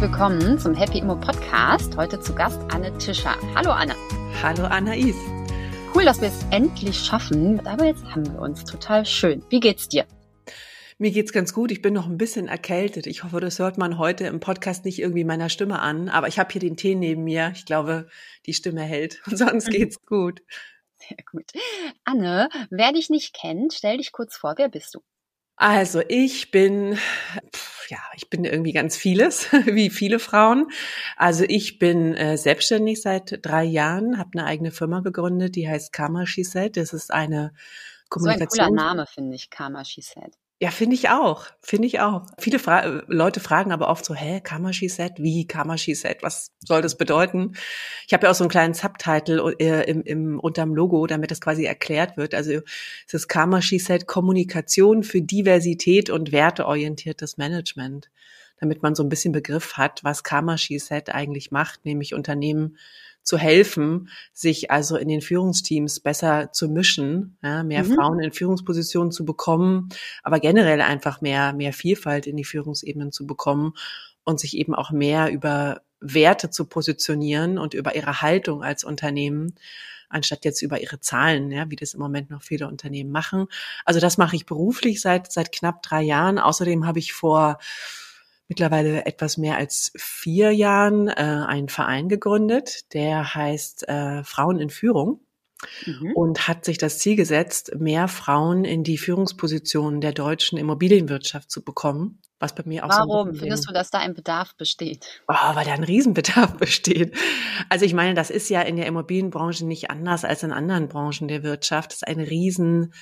herzlich willkommen zum Happy Immo Podcast. Heute zu Gast Anne Tischer. Hallo Anne. Hallo Anais. Cool, dass wir es endlich schaffen, aber jetzt haben wir uns. Total schön. Wie geht's dir? Mir geht's ganz gut. Ich bin noch ein bisschen erkältet. Ich hoffe, das hört man heute im Podcast nicht irgendwie meiner Stimme an. Aber ich habe hier den Tee neben mir. Ich glaube, die Stimme hält. Und sonst mhm. geht's gut. Sehr gut. Anne, wer dich nicht kennt, stell dich kurz vor. Wer bist du? Also ich bin, ja, ich bin irgendwie ganz vieles, wie viele Frauen. Also ich bin äh, selbstständig seit drei Jahren, habe eine eigene Firma gegründet, die heißt Karma She Said. Das ist eine Kommunikation. So ein cooler Name, finde ich, Karma She Said. Ja, finde ich auch. Finde ich auch. Viele Fra Leute fragen aber oft so, hä, Kamashi Set? Wie Kamashi Set? Was soll das bedeuten? Ich habe ja auch so einen kleinen Subtitle äh, im, im, unterm Logo, damit das quasi erklärt wird. Also es ist Kamashi Set Kommunikation für Diversität und werteorientiertes Management. Damit man so ein bisschen Begriff hat, was Kamashi Set eigentlich macht, nämlich Unternehmen zu helfen, sich also in den Führungsteams besser zu mischen, ja, mehr mhm. Frauen in Führungspositionen zu bekommen, aber generell einfach mehr, mehr Vielfalt in die Führungsebenen zu bekommen und sich eben auch mehr über Werte zu positionieren und über ihre Haltung als Unternehmen, anstatt jetzt über ihre Zahlen, ja, wie das im Moment noch viele Unternehmen machen. Also das mache ich beruflich seit, seit knapp drei Jahren. Außerdem habe ich vor mittlerweile etwas mehr als vier Jahren äh, einen Verein gegründet, der heißt äh, Frauen in Führung. Mhm. Und hat sich das Ziel gesetzt, mehr Frauen in die Führungspositionen der deutschen Immobilienwirtschaft zu bekommen. Was bei mir auch Warum so findest du, dass da ein Bedarf besteht? Oh, weil da ein Riesenbedarf besteht. Also ich meine, das ist ja in der Immobilienbranche nicht anders als in anderen Branchen der Wirtschaft. Das ist ein riesen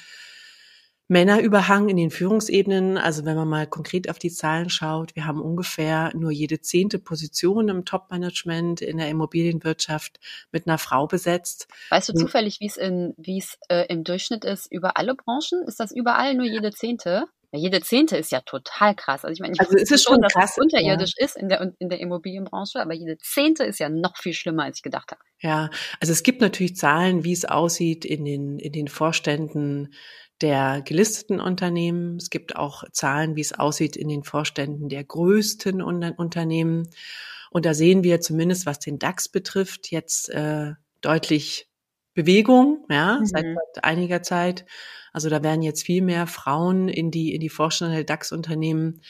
Männerüberhang in den Führungsebenen. Also wenn man mal konkret auf die Zahlen schaut, wir haben ungefähr nur jede zehnte Position im Top-Management in der Immobilienwirtschaft mit einer Frau besetzt. Weißt du zufällig, wie es in wie es äh, im Durchschnitt ist über alle Branchen? Ist das überall nur jede zehnte? Ja, jede zehnte ist ja total krass. Also ich meine, ich also ist es schon, dass krass, es unterirdisch ja. ist in der, in der Immobilienbranche, aber jede zehnte ist ja noch viel schlimmer, als ich gedacht habe. Ja, also es gibt natürlich Zahlen, wie es aussieht in den, in den Vorständen der gelisteten Unternehmen. Es gibt auch Zahlen, wie es aussieht in den Vorständen der größten Unternehmen. Und da sehen wir zumindest, was den DAX betrifft, jetzt äh, deutlich Bewegung, ja, mhm. seit, seit einiger Zeit. Also da werden jetzt viel mehr Frauen in die in die Vorstände der DAX-Unternehmen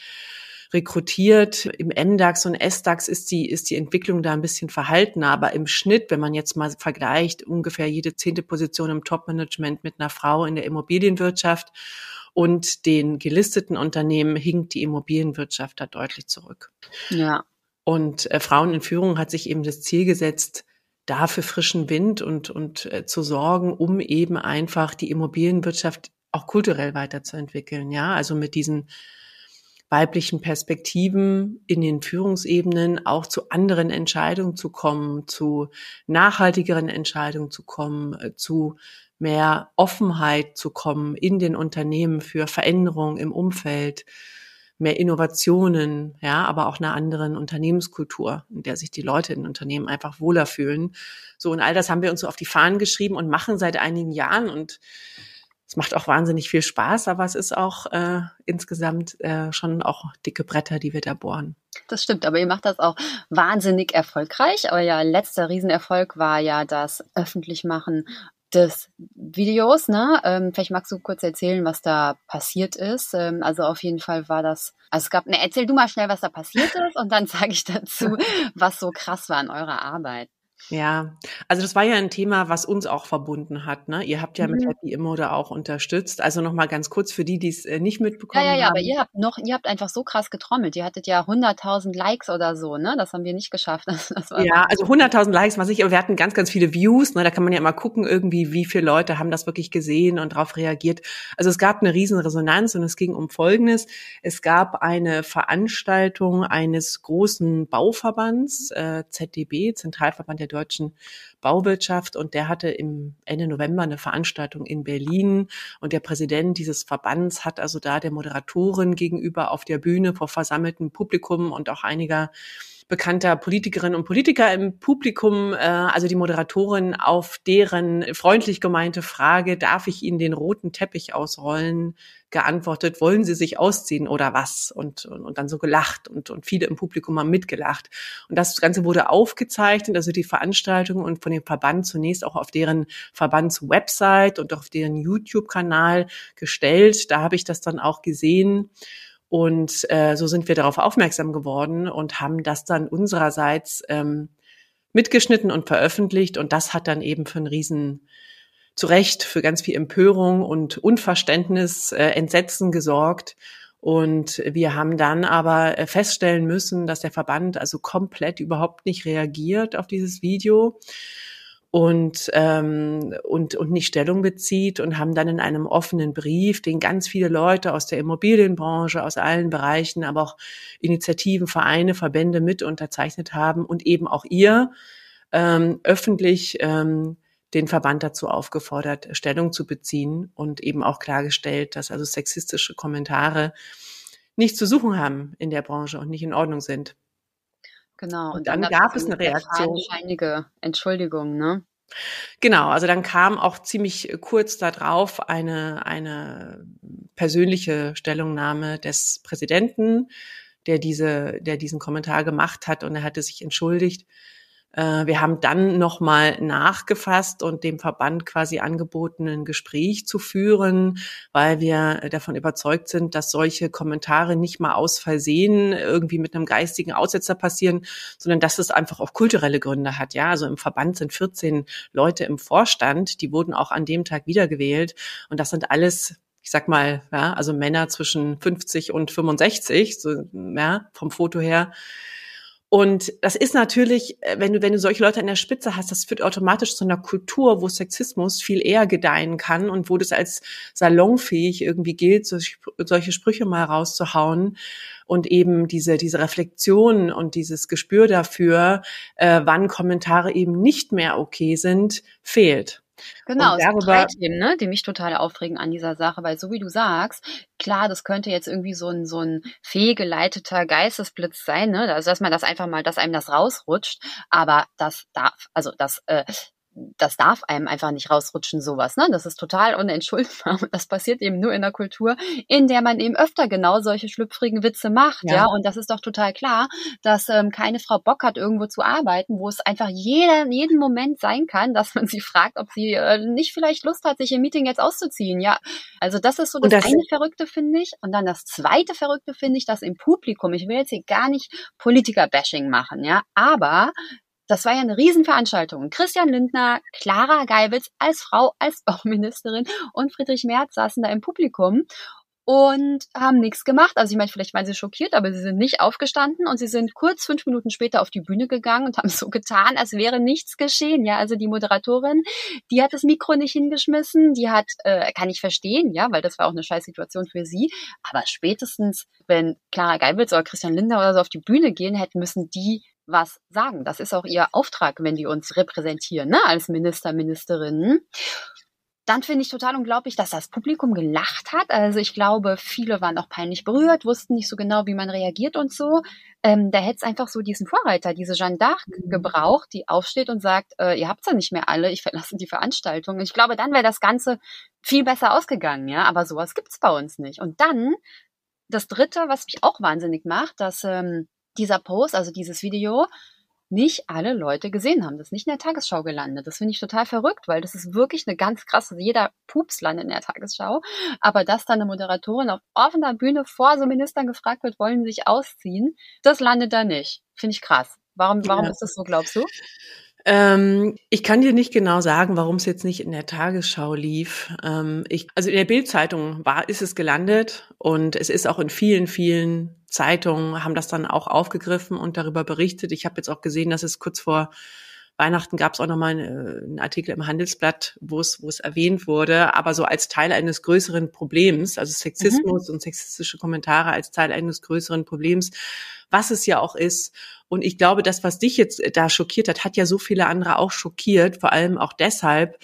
rekrutiert. Im MDAX und SDAX ist die, ist die Entwicklung da ein bisschen verhaltener, aber im Schnitt, wenn man jetzt mal vergleicht, ungefähr jede zehnte Position im Top-Management mit einer Frau in der Immobilienwirtschaft und den gelisteten Unternehmen hinkt die Immobilienwirtschaft da deutlich zurück. Ja. Und äh, Frauen in Führung hat sich eben das Ziel gesetzt, da für frischen Wind und, und äh, zu sorgen, um eben einfach die Immobilienwirtschaft auch kulturell weiterzuentwickeln. Ja, also mit diesen weiblichen Perspektiven in den Führungsebenen auch zu anderen Entscheidungen zu kommen, zu nachhaltigeren Entscheidungen zu kommen, äh, zu mehr Offenheit zu kommen in den Unternehmen für Veränderungen im Umfeld, mehr Innovationen, ja, aber auch einer anderen Unternehmenskultur, in der sich die Leute in Unternehmen einfach wohler fühlen. So, und all das haben wir uns so auf die Fahnen geschrieben und machen seit einigen Jahren und es macht auch wahnsinnig viel Spaß, aber es ist auch äh, insgesamt äh, schon auch dicke Bretter, die wir da bohren. Das stimmt, aber ihr macht das auch wahnsinnig erfolgreich. Euer letzter Riesenerfolg war ja das Öffentlichmachen des Videos, ne? Ähm, vielleicht magst du kurz erzählen, was da passiert ist. Ähm, also auf jeden Fall war das, also es gab, ne, erzähl du mal schnell, was da passiert ist und dann sage ich dazu, was so krass war an eurer Arbeit. Ja, also das war ja ein Thema, was uns auch verbunden hat. Ne? Ihr habt ja mhm. mit Happy Immo da auch unterstützt. Also nochmal ganz kurz für die, die es äh, nicht mitbekommen haben. Ja, ja, ja, haben. aber ihr habt noch, ihr habt einfach so krass getrommelt. Ihr hattet ja 100.000 Likes oder so, ne? Das haben wir nicht geschafft. Das, das ja, also 100.000 Likes, was ich, aber wir hatten ganz, ganz viele Views. Ne? Da kann man ja immer gucken, irgendwie, wie viele Leute haben das wirklich gesehen und darauf reagiert. Also es gab eine riesen Resonanz und es ging um Folgendes. Es gab eine Veranstaltung eines großen Bauverbands, äh, ZDB, Zentralverband der deutschen Bauwirtschaft und der hatte im Ende November eine Veranstaltung in Berlin und der Präsident dieses Verbands hat also da der Moderatorin gegenüber auf der Bühne vor versammeltem Publikum und auch einiger bekannter Politikerinnen und Politiker im Publikum, äh, also die Moderatorin, auf deren freundlich gemeinte Frage, darf ich Ihnen den roten Teppich ausrollen, geantwortet, wollen Sie sich ausziehen oder was? Und, und, und dann so gelacht und, und viele im Publikum haben mitgelacht. Und das Ganze wurde aufgezeichnet, also die Veranstaltung und von dem Verband zunächst auch auf deren Verbandswebsite und auf deren YouTube-Kanal gestellt. Da habe ich das dann auch gesehen. Und äh, so sind wir darauf aufmerksam geworden und haben das dann unsererseits ähm, mitgeschnitten und veröffentlicht. Und das hat dann eben für einen riesen zu Recht für ganz viel Empörung und Unverständnis, äh, Entsetzen gesorgt. Und wir haben dann aber äh, feststellen müssen, dass der Verband also komplett überhaupt nicht reagiert auf dieses Video und, ähm, und, und nicht Stellung bezieht und haben dann in einem offenen Brief, den ganz viele Leute aus der Immobilienbranche, aus allen Bereichen, aber auch Initiativen, Vereine, Verbände mit unterzeichnet haben und eben auch ihr ähm, öffentlich ähm, den Verband dazu aufgefordert, Stellung zu beziehen und eben auch klargestellt, dass also sexistische Kommentare nicht zu suchen haben in der Branche und nicht in Ordnung sind. Genau. Und, und dann, dann gab es eine Reaktion. Scheinige Entschuldigung, ne? Genau, also dann kam auch ziemlich kurz darauf eine, eine persönliche Stellungnahme des Präsidenten, der diese, der diesen Kommentar gemacht hat und er hatte sich entschuldigt. Äh, wir haben dann nochmal nachgefasst und dem Verband quasi angeboten, ein Gespräch zu führen, weil wir davon überzeugt sind, dass solche Kommentare nicht mal aus Versehen irgendwie mit einem geistigen Aussetzer passieren, sondern dass es einfach auch kulturelle Gründe hat. Ja, also im Verband sind 14 Leute im Vorstand, die wurden auch an dem Tag wiedergewählt und das sind alles ich sag mal, ja, also Männer zwischen 50 und 65, so, ja, vom Foto her, und das ist natürlich, äh, wenn du, wenn du solche Leute an der Spitze hast, das führt automatisch zu einer Kultur, wo Sexismus viel eher gedeihen kann und wo das als salonfähig irgendwie gilt, solche Sprüche mal rauszuhauen und eben diese, diese Reflexion und dieses Gespür dafür, äh, wann Kommentare eben nicht mehr okay sind, fehlt. Genau, es sind drei Themen, ne, die mich total aufregen an dieser Sache, weil so wie du sagst, klar, das könnte jetzt irgendwie so ein, so ein fehlgeleiteter Geistesblitz sein, ne, also dass man das einfach mal, dass einem das rausrutscht, aber das darf, also das äh, das darf einem einfach nicht rausrutschen, sowas. Ne? Das ist total unentschuldbar. Das passiert eben nur in der Kultur, in der man eben öfter genau solche schlüpfrigen Witze macht. Ja, ja? und das ist doch total klar, dass ähm, keine Frau Bock hat, irgendwo zu arbeiten, wo es einfach jeder, jeden Moment sein kann, dass man sie fragt, ob sie äh, nicht vielleicht Lust hat, sich im Meeting jetzt auszuziehen. Ja, also das ist so das, das eine Verrückte, finde ich. Und dann das zweite Verrückte, finde ich, dass im Publikum, ich will jetzt hier gar nicht Politiker-Bashing machen, ja, aber das war ja eine Riesenveranstaltung. Christian Lindner, Clara Geibitz als Frau, als Bauministerin und Friedrich Merz saßen da im Publikum und haben nichts gemacht. Also ich meine, vielleicht waren sie schockiert, aber sie sind nicht aufgestanden und sie sind kurz fünf Minuten später auf die Bühne gegangen und haben so getan, als wäre nichts geschehen. Ja, also die Moderatorin, die hat das Mikro nicht hingeschmissen, die hat, äh, kann ich verstehen, ja, weil das war auch eine scheiß Situation für sie. Aber spätestens, wenn Clara Geibitz oder Christian Linder oder so auf die Bühne gehen hätten, müssen die was sagen. Das ist auch ihr Auftrag, wenn die uns repräsentieren, ne, als Minister, Ministerinnen. Dann finde ich total unglaublich, dass das Publikum gelacht hat. Also ich glaube, viele waren auch peinlich berührt, wussten nicht so genau, wie man reagiert und so. Ähm, da hätte es einfach so diesen Vorreiter, diese Jeanne d'Arc mhm. gebraucht, die aufsteht und sagt, äh, ihr habt's ja nicht mehr alle, ich verlasse die Veranstaltung. Ich glaube, dann wäre das Ganze viel besser ausgegangen, ja. Aber sowas gibt's bei uns nicht. Und dann das Dritte, was mich auch wahnsinnig macht, dass ähm, dieser Post, also dieses Video, nicht alle Leute gesehen haben. Das ist nicht in der Tagesschau gelandet. Das finde ich total verrückt, weil das ist wirklich eine ganz krasse, jeder Pups landet in der Tagesschau. Aber dass dann eine Moderatorin auf offener Bühne vor so Ministern gefragt wird, wollen sie sich ausziehen, das landet da nicht. Finde ich krass. Warum, warum ja. ist das so, glaubst du? Ähm, ich kann dir nicht genau sagen, warum es jetzt nicht in der Tagesschau lief. Ähm, ich, also in der Bildzeitung war, ist es gelandet und es ist auch in vielen, vielen Zeitungen haben das dann auch aufgegriffen und darüber berichtet. Ich habe jetzt auch gesehen, dass es kurz vor Weihnachten gab es auch nochmal einen, einen Artikel im Handelsblatt, wo es, wo es erwähnt wurde, aber so als Teil eines größeren Problems, also Sexismus mhm. und sexistische Kommentare als Teil eines größeren Problems, was es ja auch ist. Und ich glaube, das, was dich jetzt da schockiert hat, hat ja so viele andere auch schockiert, vor allem auch deshalb,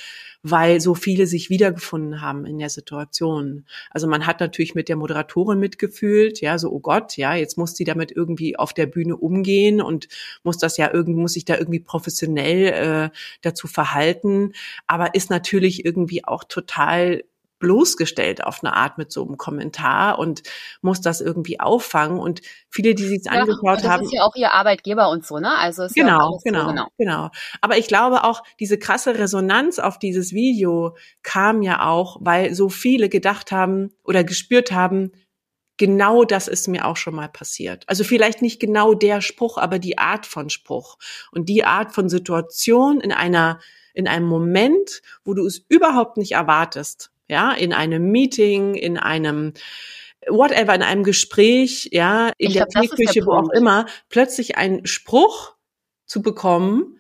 weil so viele sich wiedergefunden haben in der Situation. Also man hat natürlich mit der Moderatorin mitgefühlt, ja, so, oh Gott, ja, jetzt muss sie damit irgendwie auf der Bühne umgehen und muss das ja irgendwie, muss sich da irgendwie professionell äh, dazu verhalten, aber ist natürlich irgendwie auch total bloßgestellt auf eine Art mit so einem Kommentar und muss das irgendwie auffangen. Und viele, die sich ja, angeschaut das haben. Das ist ja auch ihr Arbeitgeber und so, ne? Also ist genau, ja genau, so, genau, genau. Aber ich glaube auch, diese krasse Resonanz auf dieses Video kam ja auch, weil so viele gedacht haben oder gespürt haben, genau das ist mir auch schon mal passiert. Also vielleicht nicht genau der Spruch, aber die Art von Spruch und die Art von Situation in einer in einem Moment, wo du es überhaupt nicht erwartest, ja, in einem Meeting, in einem whatever, in einem Gespräch, ja, in ich der Teeküche, wo auch immer, plötzlich einen Spruch zu bekommen,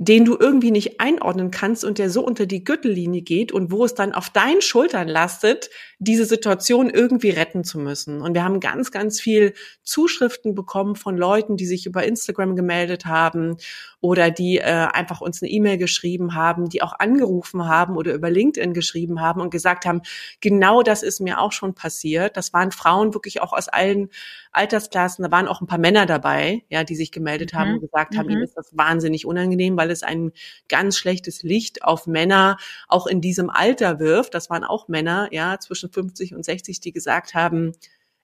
den du irgendwie nicht einordnen kannst und der so unter die Gürtellinie geht und wo es dann auf deinen Schultern lastet, diese Situation irgendwie retten zu müssen. Und wir haben ganz, ganz viel Zuschriften bekommen von Leuten, die sich über Instagram gemeldet haben oder die äh, einfach uns eine E-Mail geschrieben haben, die auch angerufen haben oder über LinkedIn geschrieben haben und gesagt haben, genau das ist mir auch schon passiert. Das waren Frauen wirklich auch aus allen Altersklassen, da waren auch ein paar Männer dabei, ja, die sich gemeldet mhm. haben und gesagt haben, mhm. ihnen ist das wahnsinnig unangenehm, weil es ein ganz schlechtes Licht auf Männer auch in diesem Alter wirft. Das waren auch Männer, ja, zwischen 50 und 60, die gesagt haben,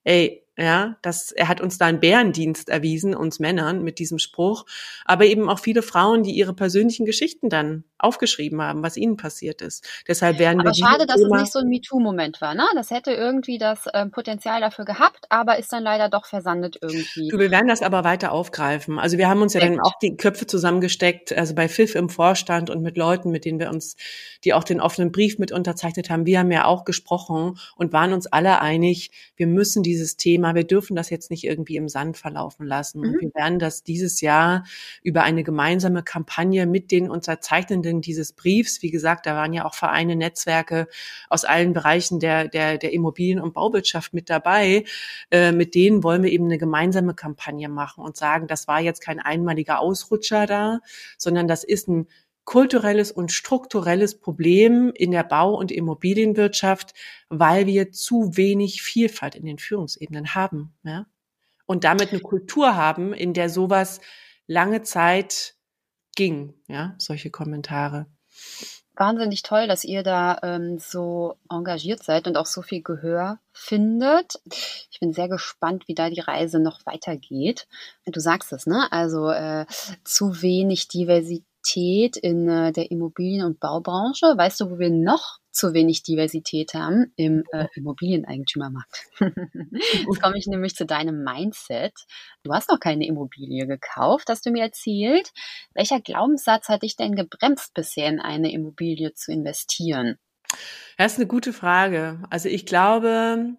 ey, ja, das, er hat uns da einen Bärendienst erwiesen, uns Männern, mit diesem Spruch, aber eben auch viele Frauen, die ihre persönlichen Geschichten dann aufgeschrieben haben, was ihnen passiert ist. Deshalb werden aber wir schade, dass Thema es nicht so ein MeToo-Moment war, ne? Das hätte irgendwie das ähm, Potenzial dafür gehabt, aber ist dann leider doch versandet irgendwie. Du, wir werden das aber weiter aufgreifen. Also wir haben uns ja dann auch die Köpfe zusammengesteckt, also bei FIF im Vorstand und mit Leuten, mit denen wir uns, die auch den offenen Brief mit unterzeichnet haben, wir haben ja auch gesprochen und waren uns alle einig, wir müssen dieses Thema Thema. Wir dürfen das jetzt nicht irgendwie im Sand verlaufen lassen. Mhm. Und wir werden das dieses Jahr über eine gemeinsame Kampagne mit den Unterzeichnenden dieses Briefs, wie gesagt, da waren ja auch Vereine, Netzwerke aus allen Bereichen der, der, der Immobilien- und Bauwirtschaft mit dabei. Äh, mit denen wollen wir eben eine gemeinsame Kampagne machen und sagen, das war jetzt kein einmaliger Ausrutscher da, sondern das ist ein kulturelles und strukturelles Problem in der Bau- und Immobilienwirtschaft, weil wir zu wenig Vielfalt in den Führungsebenen haben. Ja? Und damit eine Kultur haben, in der sowas lange Zeit ging, ja, solche Kommentare. Wahnsinnig toll, dass ihr da ähm, so engagiert seid und auch so viel Gehör findet. Ich bin sehr gespannt, wie da die Reise noch weitergeht. Du sagst es, ne? Also äh, zu wenig Diversität Diversität in äh, der Immobilien- und Baubranche. Weißt du, wo wir noch zu wenig Diversität haben? Im äh, Immobilieneigentümermarkt. Jetzt komme ich nämlich zu deinem Mindset. Du hast noch keine Immobilie gekauft, hast du mir erzählt. Welcher Glaubenssatz hat dich denn gebremst, bisher in eine Immobilie zu investieren? Das ist eine gute Frage. Also ich glaube,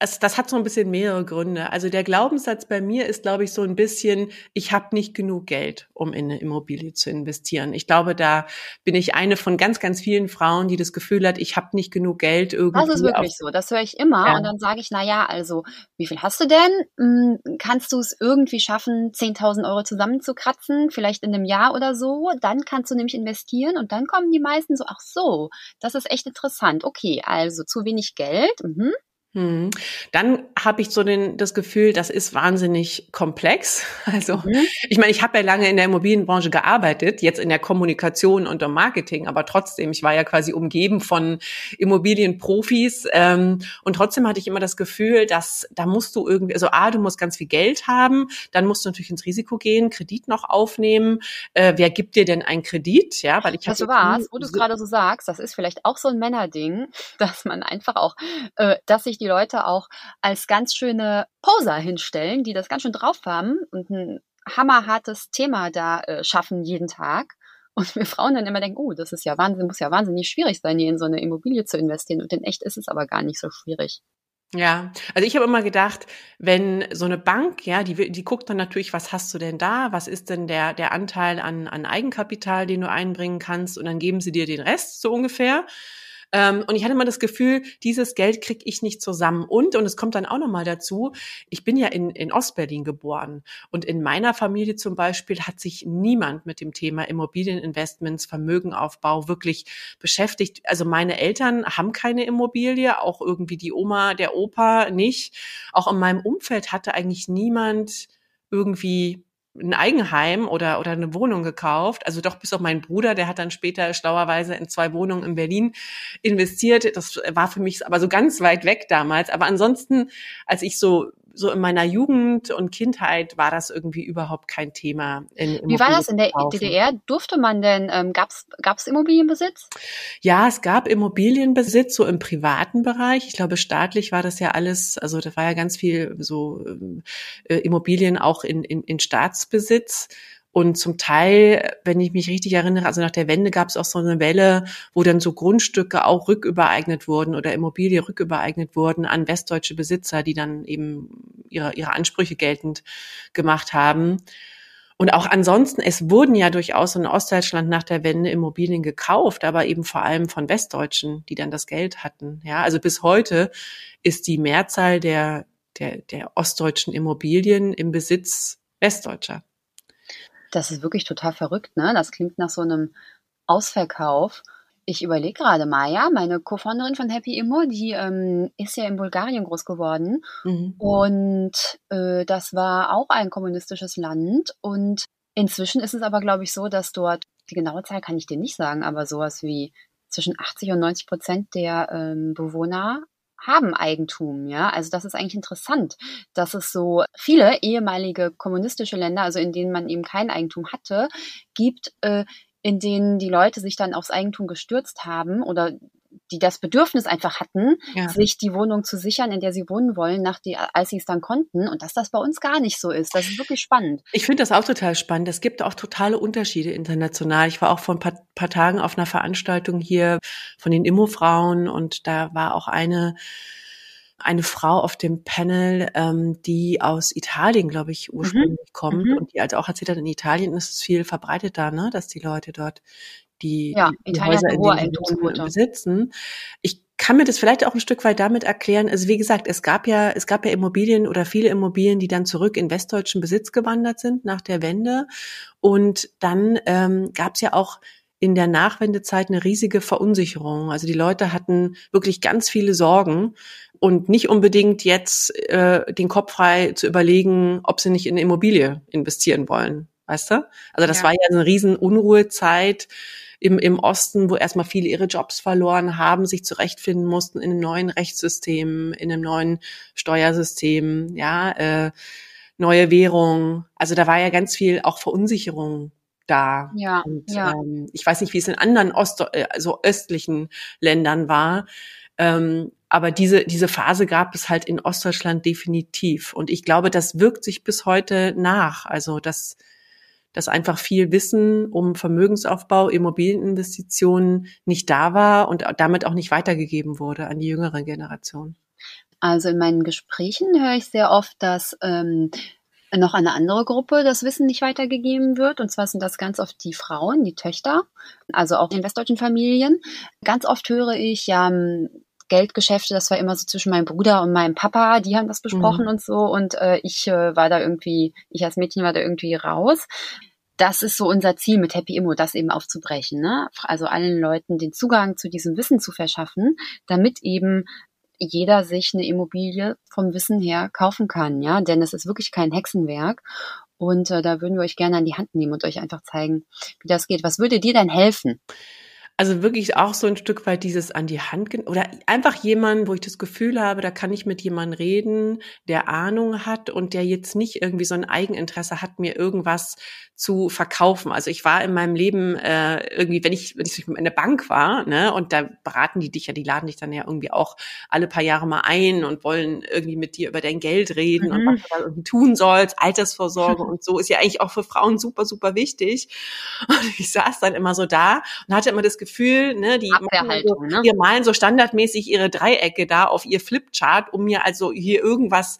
es, das hat so ein bisschen mehrere Gründe. Also der Glaubenssatz bei mir ist, glaube ich, so ein bisschen, ich habe nicht genug Geld, um in eine Immobilie zu investieren. Ich glaube, da bin ich eine von ganz, ganz vielen Frauen, die das Gefühl hat, ich habe nicht genug Geld irgendwie. Das ist wirklich so. Das höre ich immer. Ja. Und dann sage ich, na ja, also wie viel hast du denn? Hm, kannst du es irgendwie schaffen, 10.000 Euro zusammenzukratzen, vielleicht in einem Jahr oder so? Dann kannst du nämlich investieren und dann kommen die meisten so, ach so, das ist echt interessant. Okay, also zu wenig Geld. Mhm. Hm. Dann habe ich so den, das Gefühl, das ist wahnsinnig komplex. Also mhm. ich meine, ich habe ja lange in der Immobilienbranche gearbeitet, jetzt in der Kommunikation und im Marketing, aber trotzdem, ich war ja quasi umgeben von Immobilienprofis ähm, und trotzdem hatte ich immer das Gefühl, dass da musst du irgendwie, also a, du musst ganz viel Geld haben, dann musst du natürlich ins Risiko gehen, Kredit noch aufnehmen. Äh, wer gibt dir denn einen Kredit? Ja, weil ich du was, wo du es gerade so sagst, das ist vielleicht auch so ein Männerding, dass man einfach auch, äh, dass sich die die Leute auch als ganz schöne Poser hinstellen, die das ganz schön drauf haben und ein hammerhartes Thema da äh, schaffen jeden Tag. Und wir Frauen dann immer denken, oh, das ist ja Wahnsinn, muss ja wahnsinnig schwierig sein, hier in so eine Immobilie zu investieren. Und in echt ist es aber gar nicht so schwierig. Ja, also ich habe immer gedacht, wenn so eine Bank, ja, die, die guckt dann natürlich, was hast du denn da, was ist denn der, der Anteil an, an Eigenkapital, den du einbringen kannst, und dann geben sie dir den Rest so ungefähr. Ähm, und ich hatte mal das Gefühl, dieses Geld kriege ich nicht zusammen. Und, und es kommt dann auch nochmal dazu, ich bin ja in, in Ostberlin geboren. Und in meiner Familie zum Beispiel hat sich niemand mit dem Thema Immobilieninvestments, Vermögenaufbau wirklich beschäftigt. Also meine Eltern haben keine Immobilie, auch irgendwie die Oma, der Opa nicht. Auch in meinem Umfeld hatte eigentlich niemand irgendwie ein Eigenheim oder, oder eine Wohnung gekauft. Also doch bis auf meinen Bruder, der hat dann später schlauerweise in zwei Wohnungen in Berlin investiert. Das war für mich aber so ganz weit weg damals. Aber ansonsten, als ich so so in meiner Jugend und Kindheit war das irgendwie überhaupt kein Thema. Wie war das in der DDR? Durfte man denn, ähm, gab es Immobilienbesitz? Ja, es gab Immobilienbesitz, so im privaten Bereich. Ich glaube, staatlich war das ja alles, also da war ja ganz viel so äh, Immobilien auch in, in, in Staatsbesitz. Und zum Teil, wenn ich mich richtig erinnere, also nach der Wende gab es auch so eine Welle, wo dann so Grundstücke auch rückübereignet wurden oder Immobilie rückübereignet wurden an westdeutsche Besitzer, die dann eben ihre, ihre Ansprüche geltend gemacht haben. Und auch ansonsten, es wurden ja durchaus in Ostdeutschland nach der Wende Immobilien gekauft, aber eben vor allem von Westdeutschen, die dann das Geld hatten. Ja, also bis heute ist die Mehrzahl der, der, der ostdeutschen Immobilien im Besitz Westdeutscher. Das ist wirklich total verrückt, ne? Das klingt nach so einem Ausverkauf. Ich überlege gerade, Maya, meine Co-Founderin von Happy Immo, die ähm, ist ja in Bulgarien groß geworden. Mhm. Und äh, das war auch ein kommunistisches Land. Und inzwischen ist es aber, glaube ich, so, dass dort, die genaue Zahl kann ich dir nicht sagen, aber sowas wie zwischen 80 und 90 Prozent der ähm, Bewohner haben Eigentum, ja. Also das ist eigentlich interessant, dass es so viele ehemalige kommunistische Länder, also in denen man eben kein Eigentum hatte, gibt, äh, in denen die Leute sich dann aufs Eigentum gestürzt haben oder die das Bedürfnis einfach hatten, ja. sich die Wohnung zu sichern, in der sie wohnen wollen, nach die, als sie es dann konnten. Und dass das bei uns gar nicht so ist. Das ist wirklich spannend. Ich finde das auch total spannend. Es gibt auch totale Unterschiede international. Ich war auch vor ein paar, paar Tagen auf einer Veranstaltung hier von den Immo-Frauen und da war auch eine eine Frau auf dem Panel, ähm, die aus Italien, glaube ich, mhm. ursprünglich mhm. kommt mhm. und die also auch erzählt hat, in Italien ist es viel verbreiteter, ne, dass die Leute dort die, ja, die Häuser in den besitzen. Ich kann mir das vielleicht auch ein Stück weit damit erklären. Also wie gesagt, es gab ja, es gab ja Immobilien oder viele Immobilien, die dann zurück in westdeutschen Besitz gewandert sind nach der Wende. Und dann ähm, gab es ja auch in der Nachwendezeit eine riesige Verunsicherung. Also die Leute hatten wirklich ganz viele Sorgen und nicht unbedingt jetzt äh, den Kopf frei zu überlegen, ob sie nicht in eine Immobilie investieren wollen. Weißt du? Also das ja. war ja eine riesen Unruhezeit im, im Osten, wo erstmal viele ihre Jobs verloren haben, sich zurechtfinden mussten in einem neuen Rechtssystem, in einem neuen Steuersystem, ja, äh, neue Währung. Also da war ja ganz viel auch Verunsicherung da. Ja, und, ja. Ähm, ich weiß nicht, wie es in anderen Ost also östlichen Ländern war. Ähm, aber diese, diese Phase gab es halt in Ostdeutschland definitiv. Und ich glaube, das wirkt sich bis heute nach. Also, dass, dass einfach viel Wissen um Vermögensaufbau, Immobilieninvestitionen nicht da war und damit auch nicht weitergegeben wurde an die jüngere Generation. Also in meinen Gesprächen höre ich sehr oft, dass ähm, noch eine andere Gruppe das Wissen nicht weitergegeben wird. Und zwar sind das ganz oft die Frauen, die Töchter, also auch in westdeutschen Familien. Ganz oft höre ich, ja, Geldgeschäfte, das war immer so zwischen meinem Bruder und meinem Papa, die haben das besprochen mhm. und so und äh, ich äh, war da irgendwie, ich als Mädchen war da irgendwie raus. Das ist so unser Ziel mit Happy Immo, das eben aufzubrechen, ne? Also allen Leuten den Zugang zu diesem Wissen zu verschaffen, damit eben jeder sich eine Immobilie vom Wissen her kaufen kann, ja, denn es ist wirklich kein Hexenwerk und äh, da würden wir euch gerne an die Hand nehmen und euch einfach zeigen, wie das geht. Was würde dir denn helfen? Also wirklich auch so ein Stück weit dieses an die Hand oder einfach jemand, wo ich das Gefühl habe, da kann ich mit jemandem reden, der Ahnung hat und der jetzt nicht irgendwie so ein Eigeninteresse hat, mir irgendwas zu verkaufen. Also ich war in meinem Leben äh, irgendwie, wenn ich, wenn ich in der Bank war, ne, und da beraten die dich ja, die laden dich dann ja irgendwie auch alle paar Jahre mal ein und wollen irgendwie mit dir über dein Geld reden mhm. und was du da irgendwie tun sollst, Altersvorsorge und so ist ja eigentlich auch für Frauen super, super wichtig. Und ich saß dann immer so da und hatte immer das Gefühl, ne, die malen so, ne? die malen so standardmäßig ihre Dreiecke da auf ihr Flipchart, um mir also hier irgendwas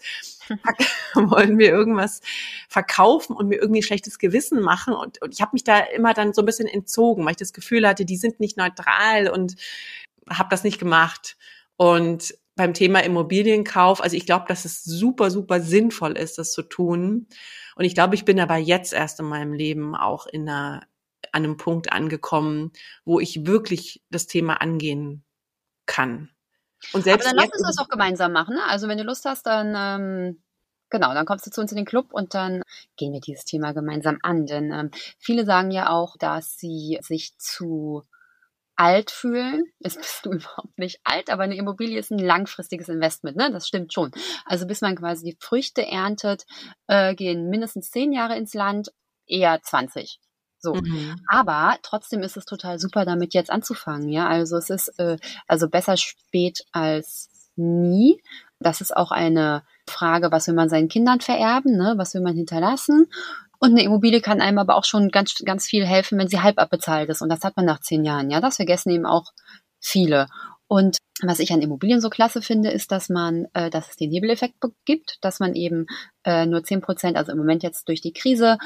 wollen wir irgendwas verkaufen und mir irgendwie schlechtes Gewissen machen. Und, und ich habe mich da immer dann so ein bisschen entzogen, weil ich das Gefühl hatte, die sind nicht neutral und habe das nicht gemacht. Und beim Thema Immobilienkauf, also ich glaube, dass es super, super sinnvoll ist, das zu tun. Und ich glaube, ich bin aber jetzt erst in meinem Leben auch in einer, an einem Punkt angekommen, wo ich wirklich das Thema angehen kann. Und selbst aber dann lass uns das doch gemeinsam machen. Ne? Also wenn du Lust hast, dann ähm, genau, dann kommst du zu uns in den Club und dann gehen wir dieses Thema gemeinsam an. Denn ähm, viele sagen ja auch, dass sie sich zu alt fühlen. Jetzt bist du überhaupt nicht alt, aber eine Immobilie ist ein langfristiges Investment, ne? Das stimmt schon. Also bis man quasi die Früchte erntet, äh, gehen mindestens zehn Jahre ins Land, eher 20. So. Mhm. Aber trotzdem ist es total super, damit jetzt anzufangen, ja. Also es ist äh, also besser spät als nie. Das ist auch eine Frage, was will man seinen Kindern vererben, ne? Was will man hinterlassen? Und eine Immobilie kann einem aber auch schon ganz, ganz viel helfen, wenn sie halb abbezahlt ist. Und das hat man nach zehn Jahren. Ja, das vergessen eben auch viele. Und was ich an Immobilien so klasse finde, ist, dass man, äh, dass es den Hebeleffekt gibt, dass man eben äh, nur zehn Prozent, also im Moment jetzt durch die Krise,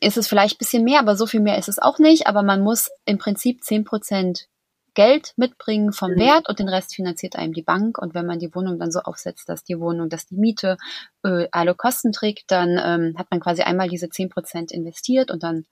ist es vielleicht ein bisschen mehr, aber so viel mehr ist es auch nicht. Aber man muss im Prinzip zehn Prozent Geld mitbringen vom mhm. Wert und den Rest finanziert einem die Bank. Und wenn man die Wohnung dann so aufsetzt, dass die Wohnung, dass die Miete äh, alle Kosten trägt, dann ähm, hat man quasi einmal diese zehn Prozent investiert und dann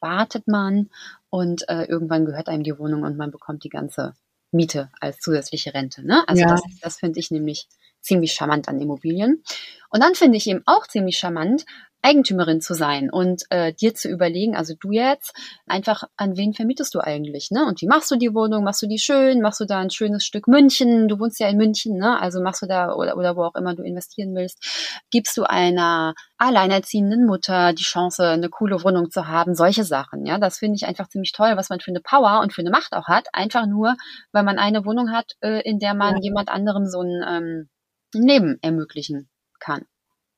wartet man und äh, irgendwann gehört einem die Wohnung und man bekommt die ganze Miete als zusätzliche Rente. Ne? Also ja. das, das finde ich nämlich ziemlich charmant an Immobilien. Und dann finde ich eben auch ziemlich charmant, Eigentümerin zu sein und äh, dir zu überlegen, also du jetzt, einfach an wen vermietest du eigentlich, ne? Und wie machst du die Wohnung? Machst du die schön? Machst du da ein schönes Stück München? Du wohnst ja in München, ne? Also machst du da oder, oder wo auch immer du investieren willst, gibst du einer alleinerziehenden Mutter die Chance, eine coole Wohnung zu haben, solche Sachen, ja? Das finde ich einfach ziemlich toll, was man für eine Power und für eine Macht auch hat, einfach nur, weil man eine Wohnung hat, äh, in der man ja. jemand anderem so ein ähm, Leben ermöglichen kann.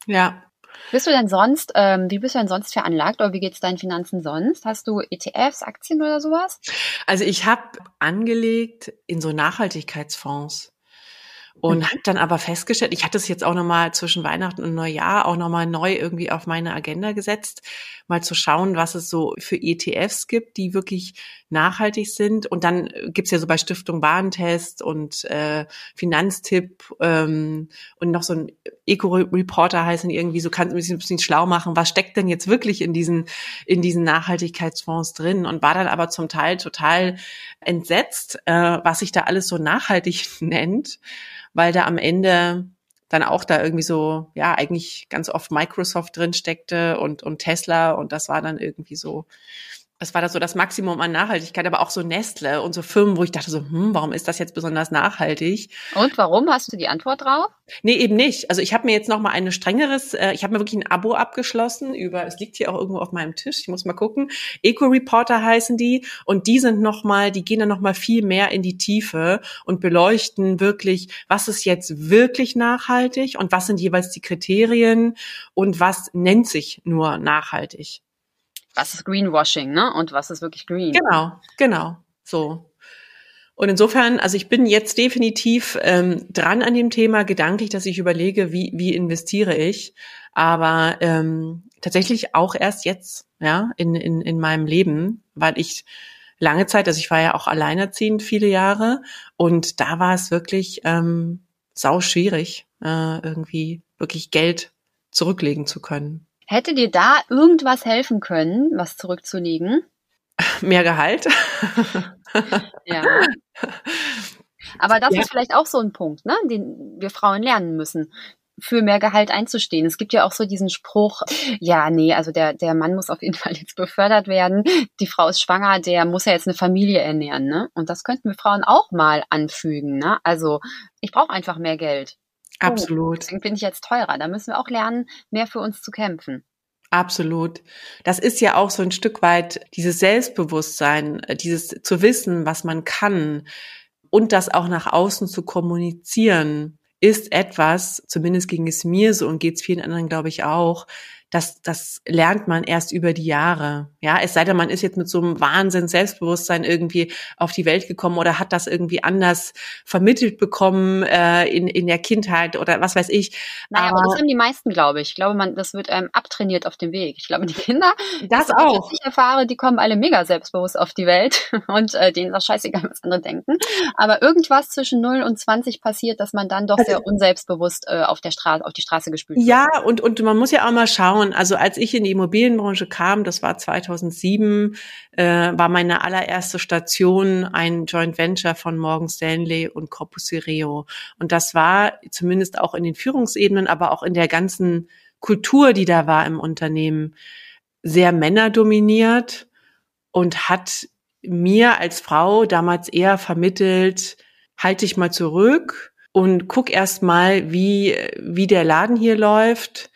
Ja, bist du denn sonst, ähm, wie bist du denn sonst veranlagt oder wie geht's deinen Finanzen sonst? Hast du ETFs, Aktien oder sowas? Also ich habe angelegt in so Nachhaltigkeitsfonds und mhm. habe dann aber festgestellt, ich hatte es jetzt auch nochmal zwischen Weihnachten und Neujahr auch nochmal neu irgendwie auf meine Agenda gesetzt, mal zu schauen, was es so für ETFs gibt, die wirklich nachhaltig sind. Und dann gibt's ja so bei Stiftung Warentest und äh, Finanztipp ähm, und noch so ein Eco-Reporter heißen irgendwie, so kann ein bisschen, ein bisschen schlau machen, was steckt denn jetzt wirklich in diesen, in diesen Nachhaltigkeitsfonds drin und war dann aber zum Teil total entsetzt, äh, was sich da alles so nachhaltig nennt weil da am Ende dann auch da irgendwie so, ja, eigentlich ganz oft Microsoft drin steckte und, und Tesla und das war dann irgendwie so, das war das so das Maximum an Nachhaltigkeit, aber auch so Nestle und so Firmen, wo ich dachte so, hm, warum ist das jetzt besonders nachhaltig? Und warum hast du die Antwort drauf? Nee, eben nicht. Also ich habe mir jetzt noch mal eine strengeres, äh, ich habe mir wirklich ein Abo abgeschlossen über, es liegt hier auch irgendwo auf meinem Tisch, ich muss mal gucken. Eco Reporter heißen die und die sind noch mal, die gehen dann noch mal viel mehr in die Tiefe und beleuchten wirklich, was ist jetzt wirklich nachhaltig und was sind jeweils die Kriterien und was nennt sich nur nachhaltig was ist Greenwashing, ne? Und was ist wirklich Green? Genau, genau, so. Und insofern, also ich bin jetzt definitiv ähm, dran an dem Thema gedanklich, dass ich überlege, wie, wie investiere ich. Aber ähm, tatsächlich auch erst jetzt, ja, in, in, in meinem Leben, weil ich lange Zeit, also ich war ja auch alleinerziehend viele Jahre und da war es wirklich ähm, sau schwierig, äh, irgendwie wirklich Geld zurücklegen zu können. Hätte dir da irgendwas helfen können, was zurückzulegen? Mehr Gehalt. ja. Aber das ja. ist vielleicht auch so ein Punkt, ne, den wir Frauen lernen müssen für mehr Gehalt einzustehen. Es gibt ja auch so diesen Spruch, ja, nee, also der, der Mann muss auf jeden Fall jetzt befördert werden. Die Frau ist schwanger, der muss ja jetzt eine Familie ernähren, ne? Und das könnten wir Frauen auch mal anfügen, ne? Also ich brauche einfach mehr Geld. Oh, Absolut. deswegen bin ich jetzt teurer. Da müssen wir auch lernen, mehr für uns zu kämpfen. Absolut. Das ist ja auch so ein Stück weit dieses Selbstbewusstsein, äh, dieses zu wissen, was man kann und das auch nach außen zu kommunizieren, ist etwas, zumindest ging es mir so und geht es vielen anderen, glaube ich, auch, das, das lernt man erst über die Jahre. Ja, es sei denn, man ist jetzt mit so einem Wahnsinn Selbstbewusstsein irgendwie auf die Welt gekommen oder hat das irgendwie anders vermittelt bekommen äh, in, in der Kindheit oder was weiß ich. Naja, aber, aber das haben die meisten, glaube ich. Ich glaube, man, das wird ähm, abtrainiert auf dem Weg. Ich glaube, die Kinder, das auch. ich erfahre, die kommen alle mega selbstbewusst auf die Welt und äh, denen ist auch scheißegal, was andere denken. Aber irgendwas zwischen 0 und 20 passiert, dass man dann doch also, sehr unselbstbewusst äh, auf der Straße, auf die Straße gespült wird. Ja, und, und man muss ja auch mal schauen, also als ich in die Immobilienbranche kam, das war 2007, äh, war meine allererste Station ein Joint Venture von Morgan Stanley und Corpus Sireo. Und das war zumindest auch in den Führungsebenen, aber auch in der ganzen Kultur, die da war im Unternehmen, sehr männerdominiert und hat mir als Frau damals eher vermittelt, halte dich mal zurück und guck erst mal, wie, wie der Laden hier läuft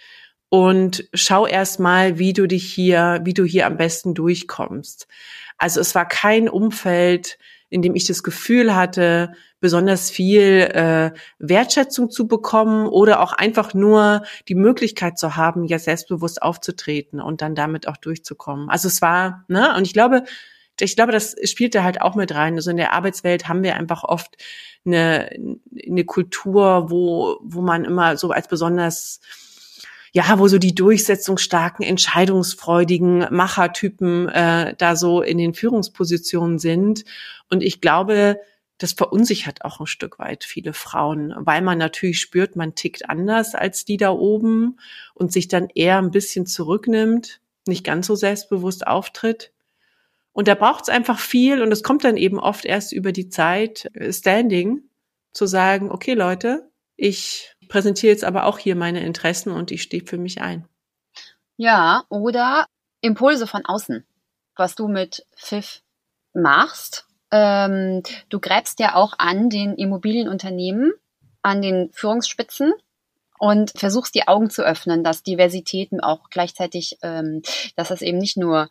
und schau erst mal, wie du dich hier, wie du hier am besten durchkommst. Also es war kein Umfeld, in dem ich das Gefühl hatte, besonders viel äh, Wertschätzung zu bekommen oder auch einfach nur die Möglichkeit zu haben, ja selbstbewusst aufzutreten und dann damit auch durchzukommen. Also es war, ne, und ich glaube, ich glaube, das spielt da halt auch mit rein. Also in der Arbeitswelt haben wir einfach oft eine, eine Kultur, wo, wo man immer so als besonders ja, wo so die durchsetzungsstarken, entscheidungsfreudigen Machertypen äh, da so in den Führungspositionen sind. Und ich glaube, das verunsichert auch ein Stück weit viele Frauen, weil man natürlich spürt, man tickt anders als die da oben und sich dann eher ein bisschen zurücknimmt, nicht ganz so selbstbewusst auftritt. Und da braucht es einfach viel und es kommt dann eben oft erst über die Zeit äh, Standing zu sagen, okay Leute, ich präsentiere jetzt aber auch hier meine Interessen und ich stehe für mich ein. Ja, oder Impulse von außen, was du mit Pfiff machst. Ähm, du gräbst ja auch an den Immobilienunternehmen, an den Führungsspitzen und versuchst die Augen zu öffnen, dass Diversitäten auch gleichzeitig, ähm, dass das eben nicht nur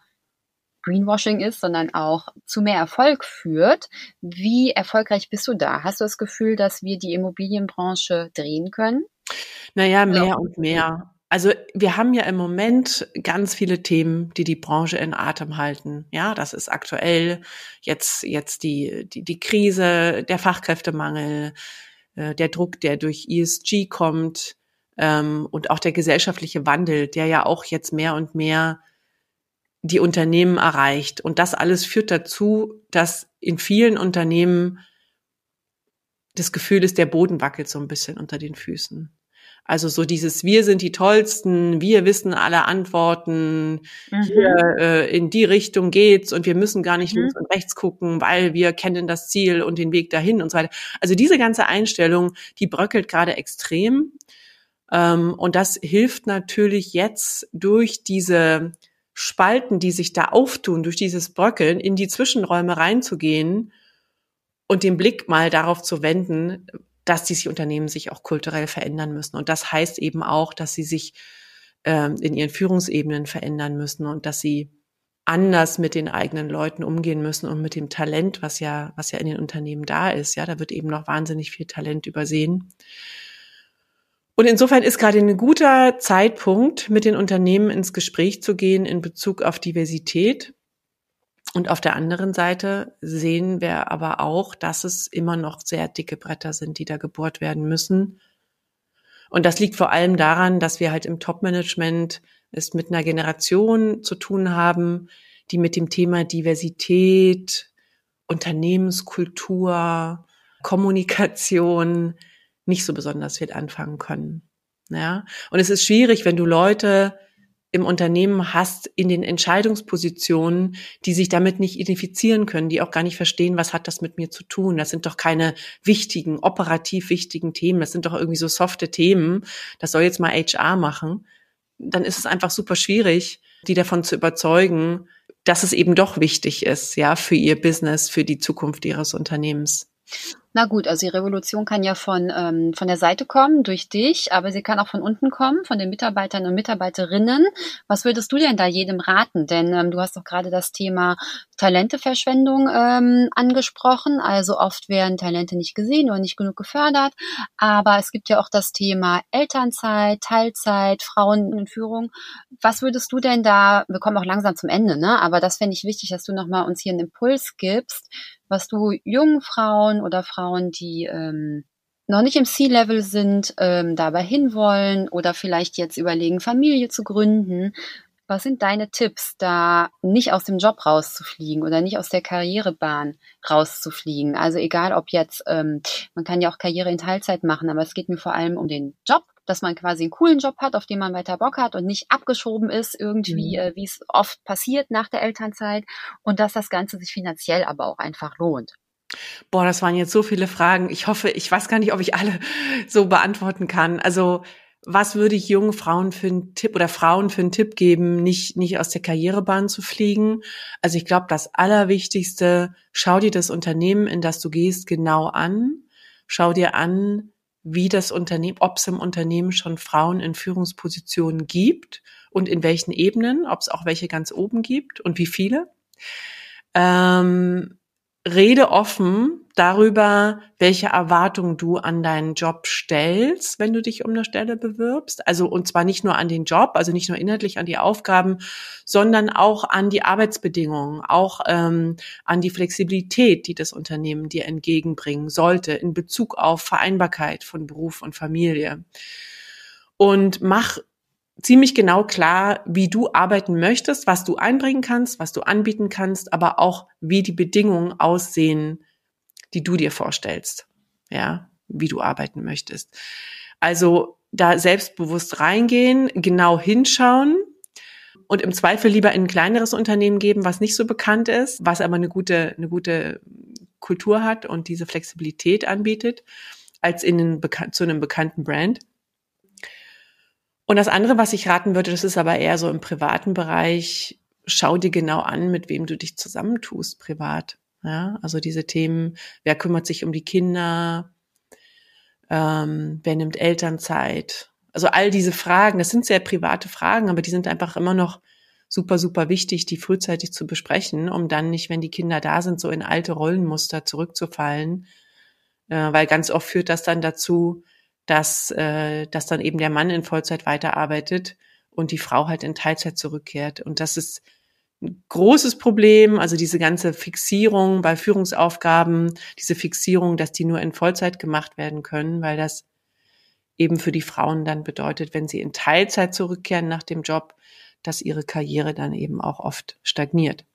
Greenwashing ist, sondern auch zu mehr Erfolg führt. Wie erfolgreich bist du da? Hast du das Gefühl, dass wir die Immobilienbranche drehen können? Naja, mehr und mehr. Also wir haben ja im Moment ganz viele Themen, die die Branche in Atem halten. Ja, das ist aktuell jetzt jetzt die die, die Krise, der Fachkräftemangel, äh, der Druck, der durch ESG kommt ähm, und auch der gesellschaftliche Wandel, der ja auch jetzt mehr und mehr die Unternehmen erreicht. Und das alles führt dazu, dass in vielen Unternehmen das Gefühl ist, der Boden wackelt so ein bisschen unter den Füßen. Also so dieses Wir sind die Tollsten, wir wissen alle Antworten, mhm. hier äh, in die Richtung geht's und wir müssen gar nicht mhm. links und rechts gucken, weil wir kennen das Ziel und den Weg dahin und so weiter. Also diese ganze Einstellung, die bröckelt gerade extrem. Ähm, und das hilft natürlich jetzt durch diese Spalten, die sich da auftun, durch dieses Bröckeln, in die Zwischenräume reinzugehen und den Blick mal darauf zu wenden, dass diese Unternehmen sich auch kulturell verändern müssen. Und das heißt eben auch, dass sie sich ähm, in ihren Führungsebenen verändern müssen und dass sie anders mit den eigenen Leuten umgehen müssen und mit dem Talent, was ja, was ja in den Unternehmen da ist. Ja, da wird eben noch wahnsinnig viel Talent übersehen. Und insofern ist gerade ein guter Zeitpunkt, mit den Unternehmen ins Gespräch zu gehen in Bezug auf Diversität. Und auf der anderen Seite sehen wir aber auch, dass es immer noch sehr dicke Bretter sind, die da gebohrt werden müssen. Und das liegt vor allem daran, dass wir halt im Top-Management es mit einer Generation zu tun haben, die mit dem Thema Diversität, Unternehmenskultur, Kommunikation, nicht so besonders viel anfangen können. Ja, und es ist schwierig, wenn du Leute im Unternehmen hast in den Entscheidungspositionen, die sich damit nicht identifizieren können, die auch gar nicht verstehen, was hat das mit mir zu tun. Das sind doch keine wichtigen, operativ wichtigen Themen. Das sind doch irgendwie so softe Themen. Das soll jetzt mal HR machen. Dann ist es einfach super schwierig, die davon zu überzeugen, dass es eben doch wichtig ist, ja, für ihr Business, für die Zukunft ihres Unternehmens. Na gut, also die Revolution kann ja von, ähm, von der Seite kommen, durch dich, aber sie kann auch von unten kommen, von den Mitarbeitern und Mitarbeiterinnen. Was würdest du denn da jedem raten? Denn ähm, du hast doch gerade das Thema Talenteverschwendung ähm, angesprochen. Also oft werden Talente nicht gesehen oder nicht genug gefördert. Aber es gibt ja auch das Thema Elternzeit, Teilzeit, Frauen in Führung. Was würdest du denn da, wir kommen auch langsam zum Ende, ne? Aber das fände ich wichtig, dass du nochmal uns hier einen Impuls gibst, was du jungen Frauen oder Frauen, die ähm, noch nicht im C-Level sind, ähm, dabei hinwollen oder vielleicht jetzt überlegen, Familie zu gründen. Was sind deine Tipps, da nicht aus dem Job rauszufliegen oder nicht aus der Karrierebahn rauszufliegen? Also egal, ob jetzt, ähm, man kann ja auch Karriere in Teilzeit machen, aber es geht mir vor allem um den Job, dass man quasi einen coolen Job hat, auf den man weiter Bock hat und nicht abgeschoben ist irgendwie, mhm. äh, wie es oft passiert nach der Elternzeit und dass das Ganze sich finanziell aber auch einfach lohnt. Boah, das waren jetzt so viele Fragen. Ich hoffe, ich weiß gar nicht, ob ich alle so beantworten kann. Also, was würde ich jungen Frauen für einen Tipp oder Frauen für einen Tipp geben, nicht, nicht aus der Karrierebahn zu fliegen? Also, ich glaube, das Allerwichtigste, schau dir das Unternehmen, in das du gehst, genau an. Schau dir an, wie das Unternehmen, ob es im Unternehmen schon Frauen in Führungspositionen gibt und in welchen Ebenen, ob es auch welche ganz oben gibt und wie viele. Ähm, rede offen darüber, welche Erwartungen du an deinen Job stellst, wenn du dich um eine Stelle bewirbst. Also, und zwar nicht nur an den Job, also nicht nur inhaltlich an die Aufgaben, sondern auch an die Arbeitsbedingungen, auch ähm, an die Flexibilität, die das Unternehmen dir entgegenbringen sollte in Bezug auf Vereinbarkeit von Beruf und Familie. Und mach ziemlich genau klar, wie du arbeiten möchtest, was du einbringen kannst, was du anbieten kannst, aber auch wie die Bedingungen aussehen, die du dir vorstellst. Ja, wie du arbeiten möchtest. Also da selbstbewusst reingehen, genau hinschauen und im Zweifel lieber in ein kleineres Unternehmen geben, was nicht so bekannt ist, was aber eine gute, eine gute Kultur hat und diese Flexibilität anbietet, als in einen, zu einem bekannten Brand. Und das andere, was ich raten würde, das ist aber eher so im privaten Bereich, schau dir genau an, mit wem du dich zusammentust privat. Ja, also diese Themen, wer kümmert sich um die Kinder, ähm, wer nimmt Elternzeit? Also all diese Fragen, das sind sehr private Fragen, aber die sind einfach immer noch super, super wichtig, die frühzeitig zu besprechen, um dann nicht, wenn die Kinder da sind, so in alte Rollenmuster zurückzufallen. Äh, weil ganz oft führt das dann dazu, dass, äh, dass dann eben der Mann in Vollzeit weiterarbeitet und die Frau halt in Teilzeit zurückkehrt. Und das ist ein großes Problem, also diese ganze Fixierung bei Führungsaufgaben, diese Fixierung, dass die nur in Vollzeit gemacht werden können, weil das eben für die Frauen dann bedeutet, wenn sie in Teilzeit zurückkehren nach dem Job, dass ihre Karriere dann eben auch oft stagniert.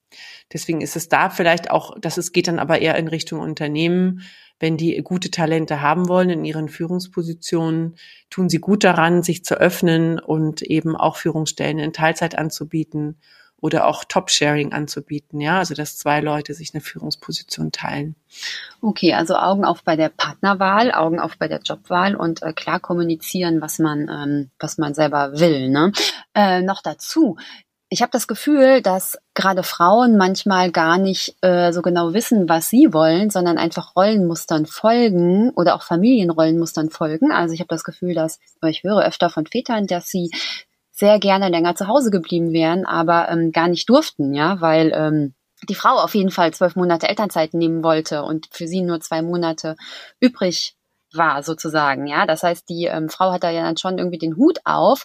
Deswegen ist es da vielleicht auch, dass es geht dann aber eher in Richtung Unternehmen, wenn die gute Talente haben wollen in ihren Führungspositionen, tun sie gut daran, sich zu öffnen und eben auch Führungsstellen in Teilzeit anzubieten oder auch Top-Sharing anzubieten, ja, also dass zwei Leute sich eine Führungsposition teilen. Okay, also Augen auf bei der Partnerwahl, Augen auf bei der Jobwahl und äh, klar kommunizieren, was man, ähm, was man selber will. Ne? Äh, noch dazu, ich habe das Gefühl, dass gerade Frauen manchmal gar nicht äh, so genau wissen, was sie wollen, sondern einfach Rollenmustern folgen oder auch Familienrollenmustern folgen. Also ich habe das Gefühl, dass ich höre öfter von Vätern, dass sie sehr gerne länger zu Hause geblieben wären, aber ähm, gar nicht durften, ja, weil ähm, die Frau auf jeden Fall zwölf Monate Elternzeit nehmen wollte und für sie nur zwei Monate übrig war, sozusagen. Ja, das heißt, die ähm, Frau hat da ja dann schon irgendwie den Hut auf,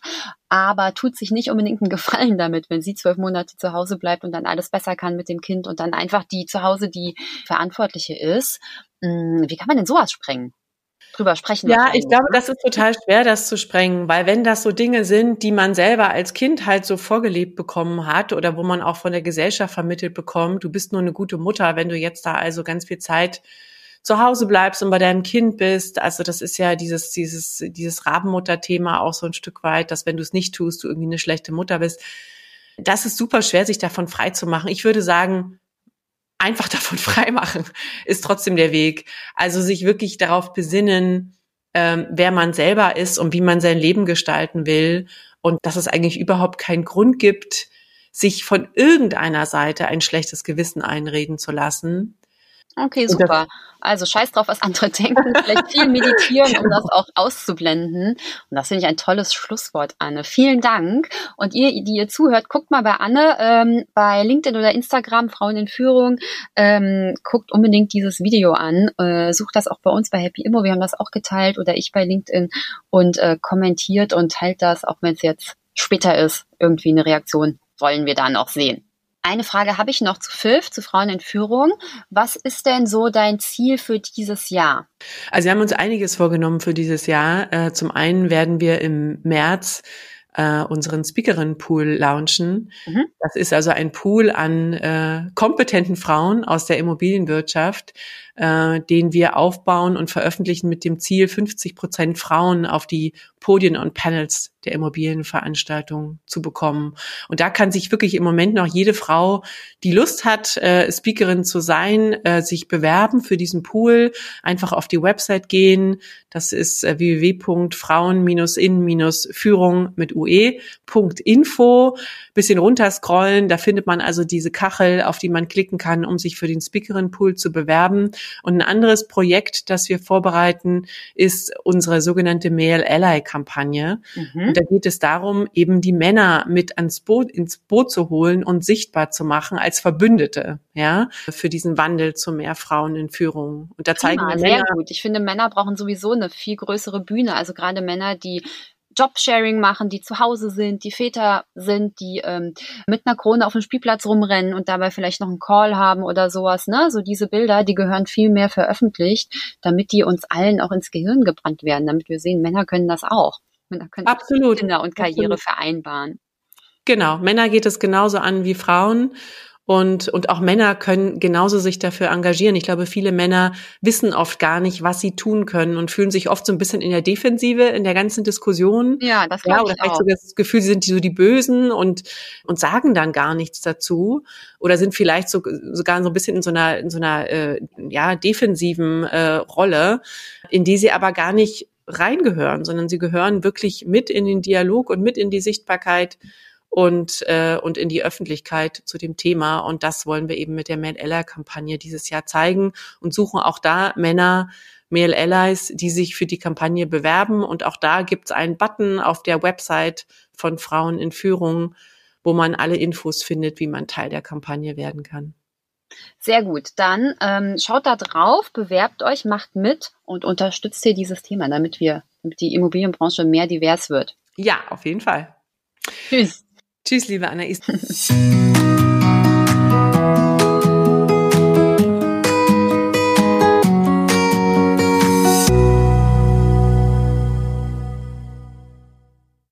aber tut sich nicht unbedingt einen Gefallen damit, wenn sie zwölf Monate zu Hause bleibt und dann alles besser kann mit dem Kind und dann einfach die zu Hause die Verantwortliche ist. Hm, wie kann man denn sowas sprengen? drüber sprechen. Ja, ich glaube, das ist total schwer, das zu sprengen, weil wenn das so Dinge sind, die man selber als Kind halt so vorgelebt bekommen hat oder wo man auch von der Gesellschaft vermittelt bekommt, du bist nur eine gute Mutter, wenn du jetzt da also ganz viel Zeit zu Hause bleibst und bei deinem Kind bist. Also das ist ja dieses, dieses, dieses Rabenmutter-Thema auch so ein Stück weit, dass wenn du es nicht tust, du irgendwie eine schlechte Mutter bist. Das ist super schwer, sich davon frei zu machen. Ich würde sagen, einfach davon frei machen ist trotzdem der Weg. Also sich wirklich darauf besinnen, ähm, wer man selber ist und wie man sein Leben gestalten will und dass es eigentlich überhaupt keinen Grund gibt, sich von irgendeiner Seite ein schlechtes Gewissen einreden zu lassen, Okay, super. Also scheiß drauf, was andere denken. Vielleicht viel meditieren, um das auch auszublenden. Und das finde ich ein tolles Schlusswort, Anne. Vielen Dank. Und ihr, die ihr zuhört, guckt mal bei Anne ähm, bei LinkedIn oder Instagram, Frauen in Führung. Ähm, guckt unbedingt dieses Video an. Äh, sucht das auch bei uns bei Happy Immo. Wir haben das auch geteilt oder ich bei LinkedIn und äh, kommentiert und teilt das, auch wenn es jetzt später ist, irgendwie eine Reaktion wollen wir dann auch sehen. Eine Frage habe ich noch zu FIF, zu Frauen in Führung. Was ist denn so dein Ziel für dieses Jahr? Also wir haben uns einiges vorgenommen für dieses Jahr. Äh, zum einen werden wir im März äh, unseren Speakerin-Pool launchen. Mhm. Das ist also ein Pool an äh, kompetenten Frauen aus der Immobilienwirtschaft, äh, den wir aufbauen und veröffentlichen mit dem Ziel, 50 Prozent Frauen auf die Podien und Panels der Immobilienveranstaltung zu bekommen. Und da kann sich wirklich im Moment noch jede Frau, die Lust hat, äh, Speakerin zu sein, äh, sich bewerben für diesen Pool. Einfach auf die Website gehen. Das ist äh, www.frauen-in-führung mit ue.info. Bisschen runterscrollen. Da findet man also diese Kachel, auf die man klicken kann, um sich für den Speakerin Pool zu bewerben. Und ein anderes Projekt, das wir vorbereiten, ist unsere sogenannte Male Ally Kampagne. Mhm. Und da geht es darum, eben die Männer mit ans Boot, ins Boot zu holen und sichtbar zu machen als Verbündete, ja, für diesen Wandel zu mehr Frauen in Führung. Und da zeigen Prima, wir Männer. Sehr gut. Ich finde, Männer brauchen sowieso eine viel größere Bühne. Also gerade Männer, die Jobsharing machen, die zu Hause sind, die Väter sind, die ähm, mit einer Krone auf dem Spielplatz rumrennen und dabei vielleicht noch einen Call haben oder sowas. Ne? So diese Bilder, die gehören viel mehr veröffentlicht, damit die uns allen auch ins Gehirn gebrannt werden, damit wir sehen, Männer können das auch. Männer können Absolut. Kinder und Karriere Absolut. vereinbaren. Genau, Männer geht es genauso an wie Frauen. Und, und auch Männer können genauso sich dafür engagieren. Ich glaube, viele Männer wissen oft gar nicht, was sie tun können und fühlen sich oft so ein bisschen in der Defensive in der ganzen Diskussion. Ja, das ja, oder vielleicht auch. sogar das Gefühl, sie sind so die Bösen und, und sagen dann gar nichts dazu. Oder sind vielleicht so, sogar so ein bisschen in so einer, in so einer äh, ja, defensiven äh, Rolle, in die sie aber gar nicht reingehören, sondern sie gehören wirklich mit in den Dialog und mit in die Sichtbarkeit und, äh, und in die Öffentlichkeit zu dem Thema. Und das wollen wir eben mit der Male Ally Kampagne dieses Jahr zeigen und suchen auch da Männer, Male Allies, die sich für die Kampagne bewerben. Und auch da gibt's einen Button auf der Website von Frauen in Führung, wo man alle Infos findet, wie man Teil der Kampagne werden kann. Sehr gut. Dann ähm, schaut da drauf, bewerbt euch, macht mit und unterstützt hier dieses Thema, damit wir, damit die Immobilienbranche mehr divers wird. Ja, auf jeden Fall. Tschüss. Tschüss, liebe Anna.